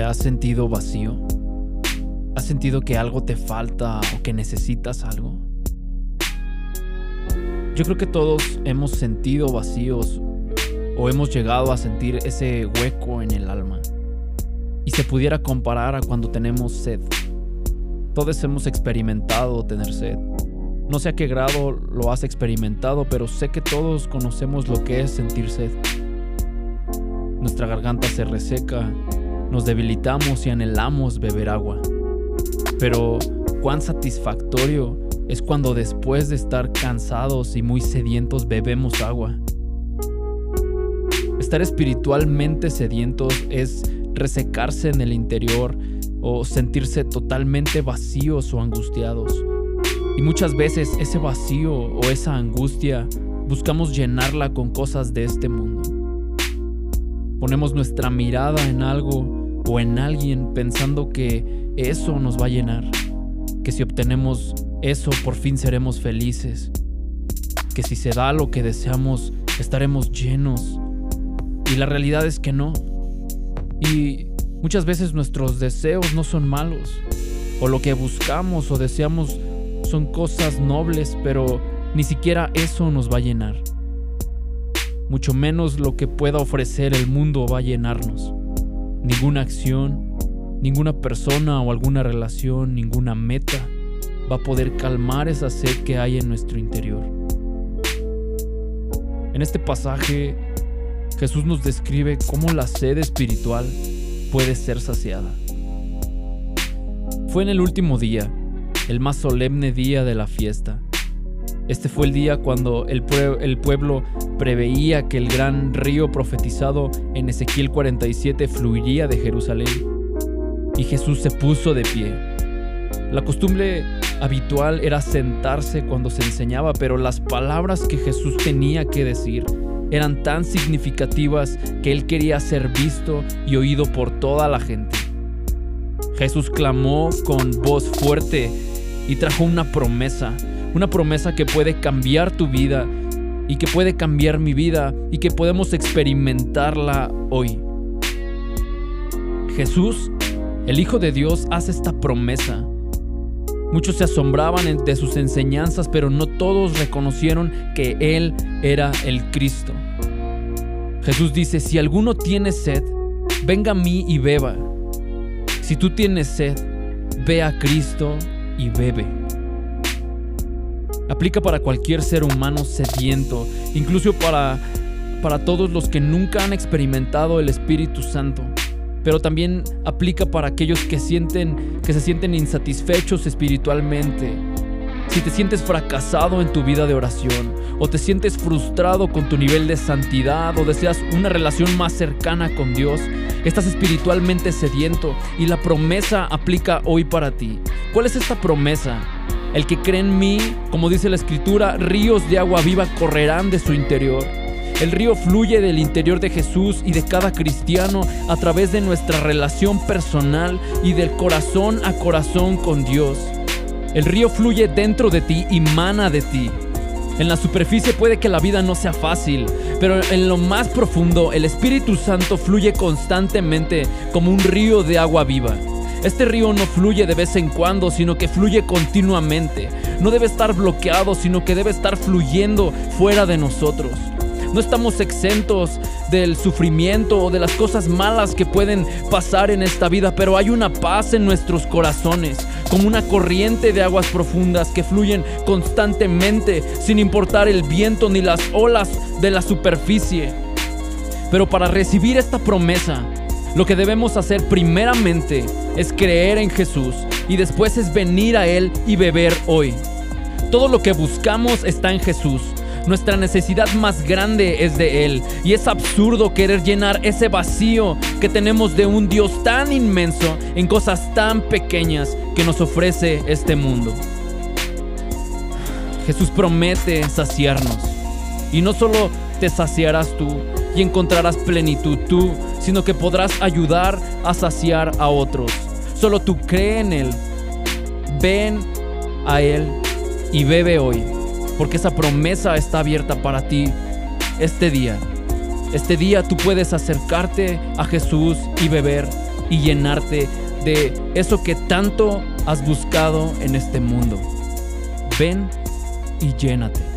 has sentido vacío? ¿Has sentido que algo te falta o que necesitas algo? Yo creo que todos hemos sentido vacíos o hemos llegado a sentir ese hueco en el alma. Y se pudiera comparar a cuando tenemos sed. Todos hemos experimentado tener sed. No sé a qué grado lo has experimentado, pero sé que todos conocemos lo que es sentir sed. Nuestra garganta se reseca, nos debilitamos y anhelamos beber agua. Pero cuán satisfactorio es cuando después de estar cansados y muy sedientos bebemos agua. Estar espiritualmente sedientos es resecarse en el interior o sentirse totalmente vacíos o angustiados. Y muchas veces ese vacío o esa angustia buscamos llenarla con cosas de este mundo. Ponemos nuestra mirada en algo o en alguien pensando que eso nos va a llenar, que si obtenemos eso por fin seremos felices, que si se da lo que deseamos estaremos llenos. Y la realidad es que no. Y muchas veces nuestros deseos no son malos, o lo que buscamos o deseamos son cosas nobles, pero ni siquiera eso nos va a llenar. Mucho menos lo que pueda ofrecer el mundo va a llenarnos. Ninguna acción, ninguna persona o alguna relación, ninguna meta va a poder calmar esa sed que hay en nuestro interior. En este pasaje, Jesús nos describe cómo la sed espiritual puede ser saciada. Fue en el último día, el más solemne día de la fiesta. Este fue el día cuando el, pueblo preveía que el gran río profetizado en Ezequiel 47 fluiría de Jerusalén. Y Jesús se puso de pie. La costumbre habitual era sentarse cuando se enseñaba, pero las palabras que Jesús tenía que decir eran tan significativas que él quería ser visto y oído por toda la gente. Jesús clamó con voz fuerte y trajo una promesa, una promesa que puede cambiar tu vida y que puede cambiar mi vida y que podemos experimentarla hoy. Jesús, el Hijo de Dios, hace esta promesa. Muchos se asombraban de sus enseñanzas, pero no todos reconocieron que Él era el Cristo. Jesús dice, si alguno tiene sed, venga a mí y beba. Si tú tienes sed, ve a Cristo y bebe. Aplica para cualquier ser humano sediento, incluso para, para todos los que nunca han experimentado el Espíritu Santo. Pero también aplica para aquellos que, sienten, que se sienten insatisfechos espiritualmente. Si te sientes fracasado en tu vida de oración, o te sientes frustrado con tu nivel de santidad, o deseas una relación más cercana con Dios, estás espiritualmente sediento y la promesa aplica hoy para ti. ¿Cuál es esta promesa? El que cree en mí, como dice la escritura, ríos de agua viva correrán de su interior. El río fluye del interior de Jesús y de cada cristiano a través de nuestra relación personal y del corazón a corazón con Dios. El río fluye dentro de ti y mana de ti. En la superficie puede que la vida no sea fácil, pero en lo más profundo el Espíritu Santo fluye constantemente como un río de agua viva. Este río no fluye de vez en cuando, sino que fluye continuamente. No debe estar bloqueado, sino que debe estar fluyendo fuera de nosotros. No estamos exentos del sufrimiento o de las cosas malas que pueden pasar en esta vida, pero hay una paz en nuestros corazones, como una corriente de aguas profundas que fluyen constantemente sin importar el viento ni las olas de la superficie. Pero para recibir esta promesa, lo que debemos hacer primeramente es creer en Jesús y después es venir a Él y beber hoy. Todo lo que buscamos está en Jesús. Nuestra necesidad más grande es de Él y es absurdo querer llenar ese vacío que tenemos de un Dios tan inmenso en cosas tan pequeñas que nos ofrece este mundo. Jesús promete saciarnos y no solo te saciarás tú y encontrarás plenitud tú, sino que podrás ayudar a saciar a otros. Solo tú cree en Él, ven a Él y bebe hoy porque esa promesa está abierta para ti este día. Este día tú puedes acercarte a Jesús y beber y llenarte de eso que tanto has buscado en este mundo. Ven y llénate.